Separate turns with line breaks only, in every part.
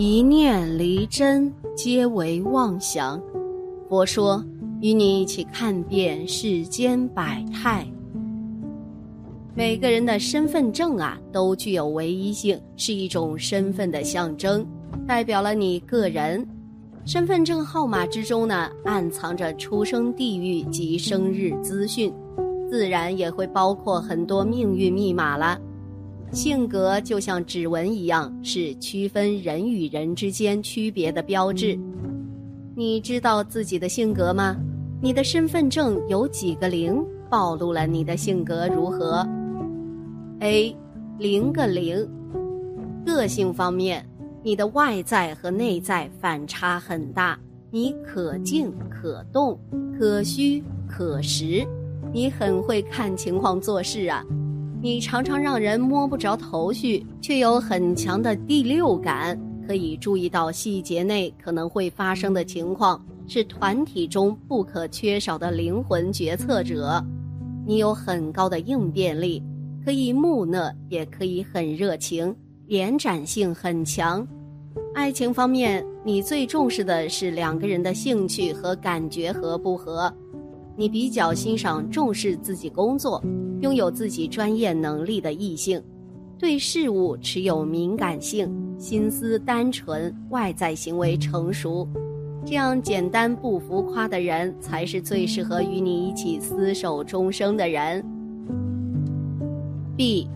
一念离真，皆为妄想。佛说，与你一起看遍世间百态。每个人的身份证啊，都具有唯一性，是一种身份的象征，代表了你个人。身份证号码之中呢，暗藏着出生地域及生日资讯，自然也会包括很多命运密码了。性格就像指纹一样，是区分人与人之间区别的标志。你知道自己的性格吗？你的身份证有几个零，暴露了你的性格如何？A，零个零。个性方面，你的外在和内在反差很大。你可静可动，可虚可实，你很会看情况做事啊。你常常让人摸不着头绪，却有很强的第六感，可以注意到细节内可能会发生的情况，是团体中不可缺少的灵魂决策者。你有很高的应变力，可以木讷，也可以很热情，延展性很强。爱情方面，你最重视的是两个人的兴趣和感觉合不合。你比较欣赏重视自己工作。拥有自己专业能力的异性，对事物持有敏感性，心思单纯，外在行为成熟，这样简单不浮夸的人才是最适合与你一起厮守终生的人。B，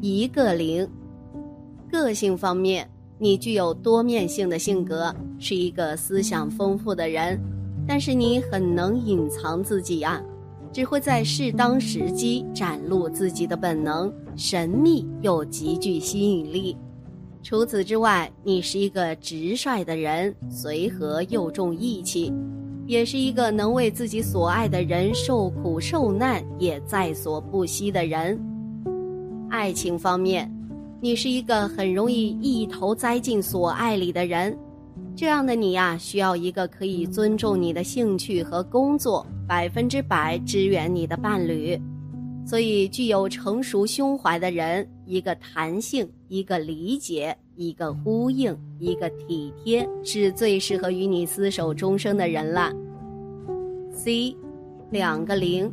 一个零，个性方面，你具有多面性的性格，是一个思想丰富的人，但是你很能隐藏自己啊。只会在适当时机展露自己的本能，神秘又极具吸引力。除此之外，你是一个直率的人，随和又重义气，也是一个能为自己所爱的人受苦受难也在所不惜的人。爱情方面，你是一个很容易一头栽进所爱里的人。这样的你呀，需要一个可以尊重你的兴趣和工作，百分之百支援你的伴侣。所以，具有成熟胸怀的人，一个弹性，一个理解，一个呼应，一个体贴，是最适合与你厮守终生的人了。C，两个零。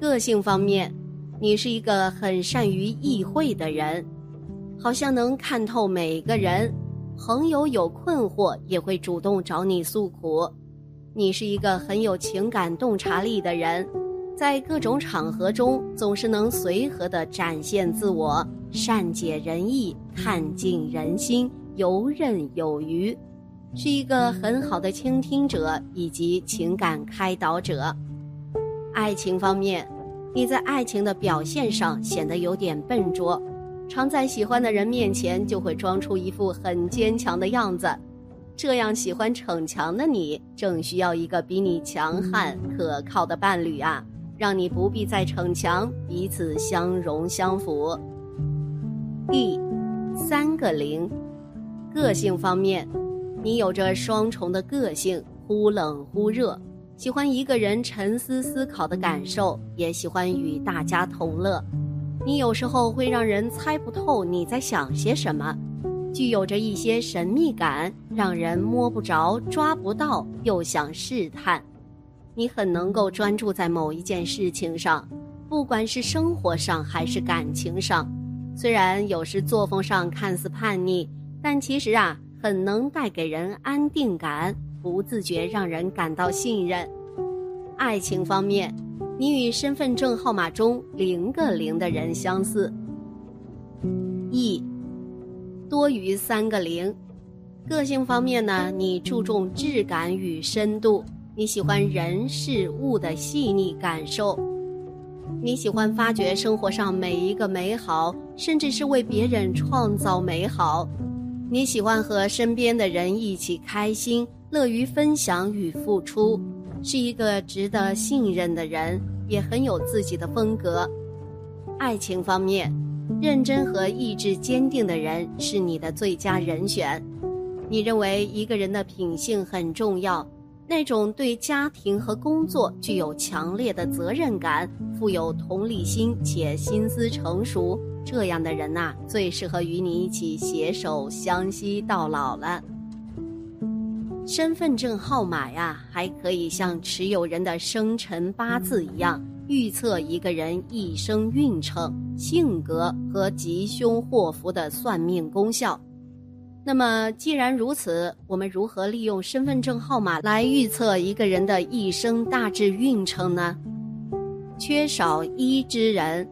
个性方面，你是一个很善于意会的人，好像能看透每个人。朋友有困惑也会主动找你诉苦，你是一个很有情感洞察力的人，在各种场合中总是能随和的展现自我，善解人意，看尽人心，游刃有余，是一个很好的倾听者以及情感开导者。爱情方面，你在爱情的表现上显得有点笨拙。常在喜欢的人面前就会装出一副很坚强的样子，这样喜欢逞强的你，正需要一个比你强悍可靠的伴侣啊，让你不必再逞强，彼此相融相辅。第三个零，个性方面，你有着双重的个性，忽冷忽热，喜欢一个人沉思思考的感受，也喜欢与大家同乐。你有时候会让人猜不透你在想些什么，具有着一些神秘感，让人摸不着、抓不到，又想试探。你很能够专注在某一件事情上，不管是生活上还是感情上。虽然有时作风上看似叛逆，但其实啊，很能带给人安定感，不自觉让人感到信任。爱情方面。你与身份证号码中零个零的人相似。E，多于三个零。个性方面呢，你注重质感与深度，你喜欢人事物的细腻感受，你喜欢发掘生活上每一个美好，甚至是为别人创造美好。你喜欢和身边的人一起开心，乐于分享与付出。是一个值得信任的人，也很有自己的风格。爱情方面，认真和意志坚定的人是你的最佳人选。你认为一个人的品性很重要，那种对家庭和工作具有强烈的责任感、富有同理心且心思成熟、这样的人呐，最适合与你一起携手相惜到老了。身份证号码呀，还可以像持有人的生辰八字一样，预测一个人一生运程、性格和吉凶祸福的算命功效。那么，既然如此，我们如何利用身份证号码来预测一个人的一生大致运程呢？缺少一之人。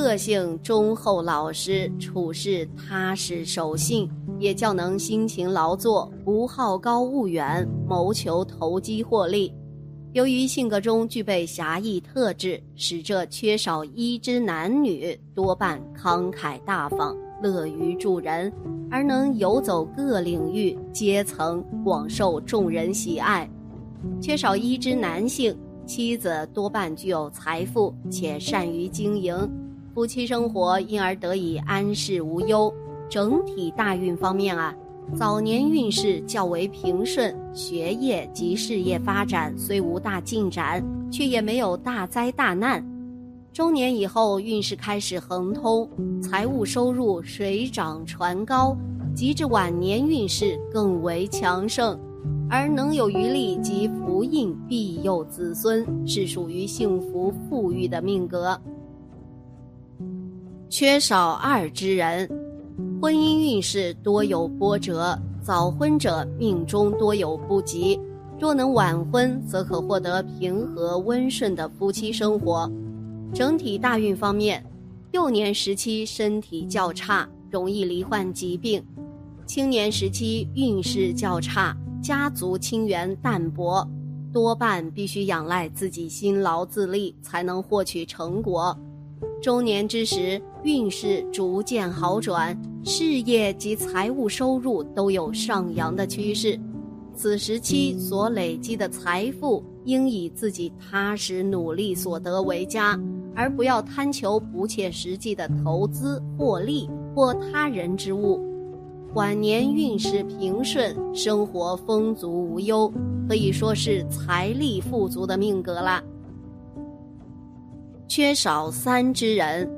个性忠厚老实，处事踏实守信，也较能辛勤劳作，不好高骛远，谋求投机获利。由于性格中具备侠义特质，使这缺少一之男女多半慷慨大方，乐于助人，而能游走各领域阶层，广受众人喜爱。缺少一之男性，妻子多半具有财富，且善于经营。夫妻生活因而得以安适无忧。整体大运方面啊，早年运势较为平顺，学业及事业发展虽无大进展，却也没有大灾大难。中年以后运势开始亨通，财务收入水涨船高，及至晚年运势更为强盛，而能有余力及福印庇佑子孙，是属于幸福富裕的命格。缺少二之人，婚姻运势多有波折，早婚者命中多有不吉。若能晚婚，则可获得平和温顺的夫妻生活。整体大运方面，幼年时期身体较差，容易罹患疾病；青年时期运势较差，家族亲缘淡薄，多半必须仰赖自己辛劳自立才能获取成果。中年之时，运势逐渐好转，事业及财务收入都有上扬的趋势。此时期所累积的财富，应以自己踏实努力所得为佳，而不要贪求不切实际的投资获利或他人之物。晚年运势平顺，生活丰足无忧，可以说是财力富足的命格了。缺少三之人，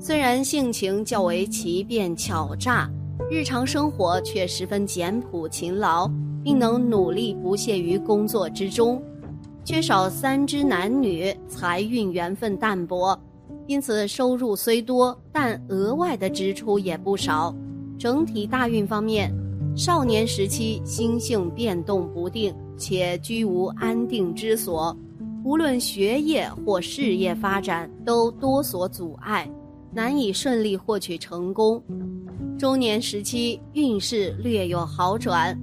虽然性情较为奇变巧诈，日常生活却十分简朴勤劳，并能努力不懈于工作之中。缺少三之男女，财运缘分淡薄，因此收入虽多，但额外的支出也不少。整体大运方面，少年时期心性变动不定，且居无安定之所。无论学业或事业发展都多所阻碍，难以顺利获取成功。中年时期运势略有好转，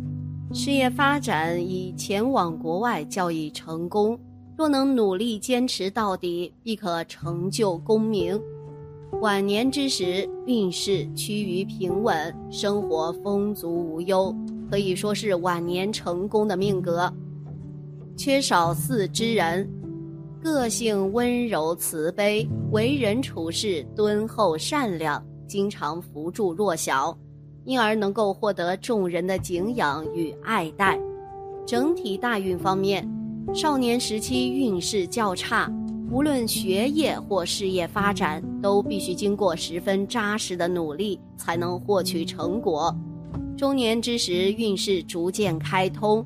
事业发展以前往国外较易成功。若能努力坚持到底，必可成就功名。晚年之时运势趋于平稳，生活丰足无忧，可以说是晚年成功的命格。缺少四之人，个性温柔慈悲，为人处事敦厚善良，经常扶助弱小，因而能够获得众人的敬仰与爱戴。整体大运方面，少年时期运势较差，无论学业或事业发展，都必须经过十分扎实的努力才能获取成果。中年之时运势逐渐开通。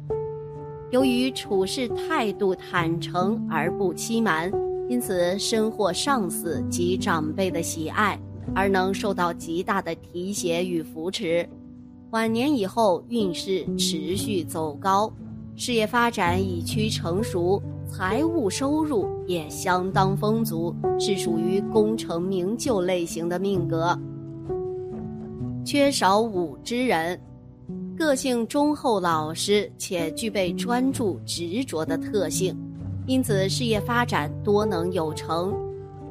由于处事态度坦诚而不欺瞒，因此深获上司及长辈的喜爱，而能受到极大的提携与扶持。晚年以后运势持续走高，事业发展已趋成熟，财务收入也相当丰足，是属于功成名就类型的命格。缺少五之人。个性忠厚老实，且具备专注执着的特性，因此事业发展多能有成。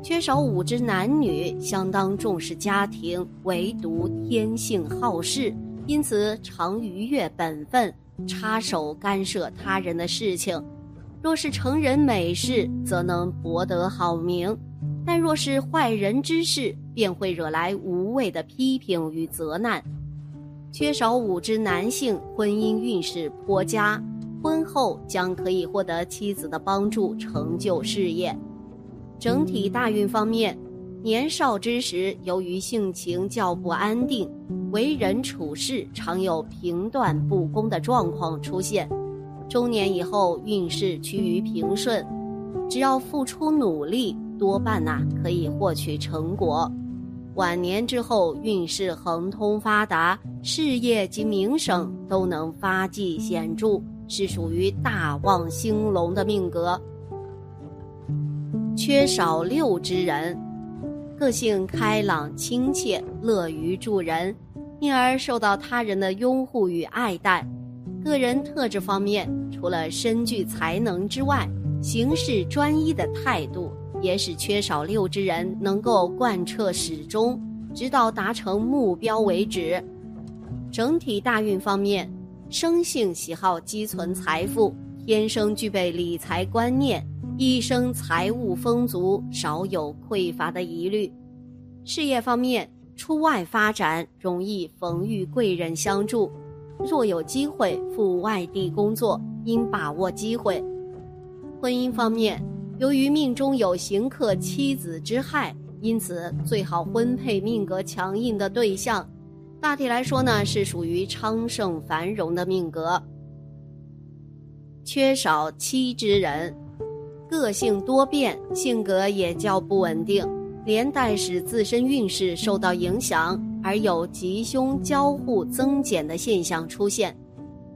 缺少五之男女，相当重视家庭，唯独天性好事，因此常逾越本分，插手干涉他人的事情。若是成人美事，则能博得好名；但若是坏人之事，便会惹来无谓的批评与责难。缺少五之男性，婚姻运势颇佳，婚后将可以获得妻子的帮助，成就事业。整体大运方面，年少之时，由于性情较不安定，为人处事常有评断不公的状况出现。中年以后，运势趋于平顺，只要付出努力，多半呐可以获取成果。晚年之后，运势亨通发达，事业及名声都能发迹显著，是属于大旺兴隆的命格。缺少六之人。个性开朗、亲切、乐于助人，因而受到他人的拥护与爱戴。个人特质方面，除了身具才能之外，行事专一的态度也使缺少六之人能够贯彻始终，直到达成目标为止。整体大运方面，生性喜好积存财富，天生具备理财观念。一生财务丰足，少有匮乏的疑虑。事业方面，出外发展容易逢遇贵人相助。若有机会赴外地工作，应把握机会。婚姻方面，由于命中有刑克妻子之害，因此最好婚配命格强硬的对象。大体来说呢，是属于昌盛繁荣的命格。缺少妻之人。个性多变，性格也较不稳定，连带使自身运势受到影响，而有吉凶交互增减的现象出现。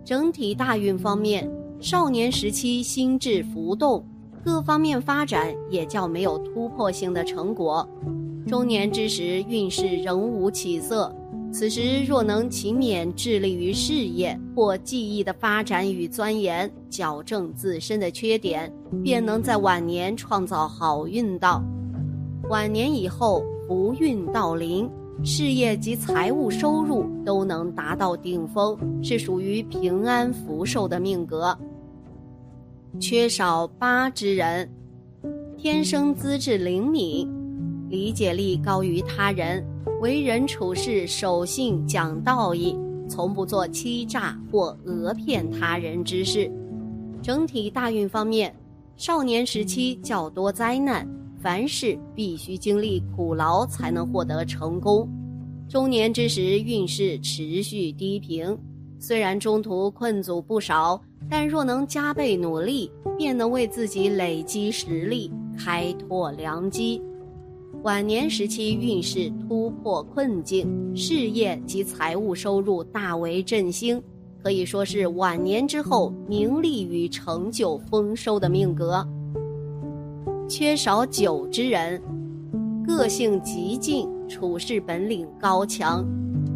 整体大运方面，少年时期心智浮动，各方面发展也较没有突破性的成果。中年之时，运势仍无起色。此时若能勤勉致力于事业或技艺的发展与钻研，矫正自身的缺点，便能在晚年创造好运道。晚年以后，福运到临，事业及财务收入都能达到顶峰，是属于平安福寿的命格。缺少八之人，天生资质灵敏，理解力高于他人。为人处事守信讲道义，从不做欺诈或讹骗他人之事。整体大运方面，少年时期较多灾难，凡事必须经历苦劳才能获得成功。中年之时运势持续低平，虽然中途困阻不少，但若能加倍努力，便能为自己累积实力，开拓良机。晚年时期运势突破困境，事业及财务收入大为振兴，可以说是晚年之后名利与成就丰收的命格。缺少酒之人，个性极尽，处事本领高强，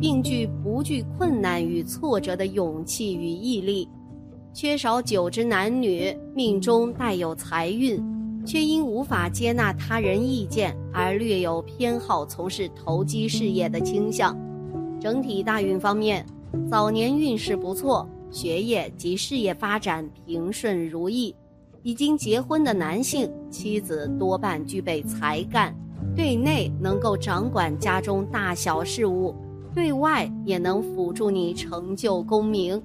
并具不惧困难与挫折的勇气与毅力。缺少九之男女，命中带有财运。却因无法接纳他人意见而略有偏好从事投机事业的倾向。整体大运方面，早年运势不错，学业及事业发展平顺如意。已经结婚的男性，妻子多半具备才干，对内能够掌管家中大小事务，对外也能辅助你成就功名。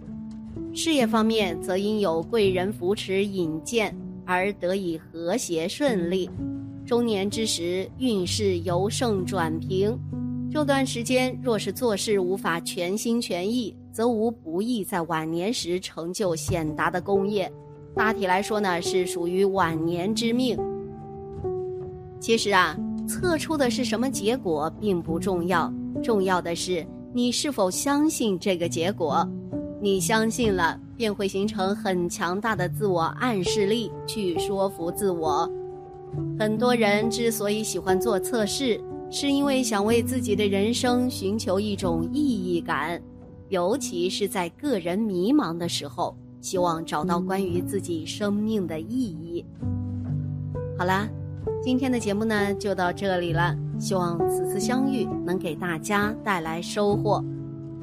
事业方面，则因有贵人扶持引荐。而得以和谐顺利，中年之时运势由盛转平。这段时间若是做事无法全心全意，则无不易在晚年时成就显达的功业。大体来说呢，是属于晚年之命。其实啊，测出的是什么结果并不重要，重要的是你是否相信这个结果。你相信了。便会形成很强大的自我暗示力，去说服自我。很多人之所以喜欢做测试，是因为想为自己的人生寻求一种意义感，尤其是在个人迷茫的时候，希望找到关于自己生命的意义。好啦，今天的节目呢就到这里了，希望此次相遇能给大家带来收获。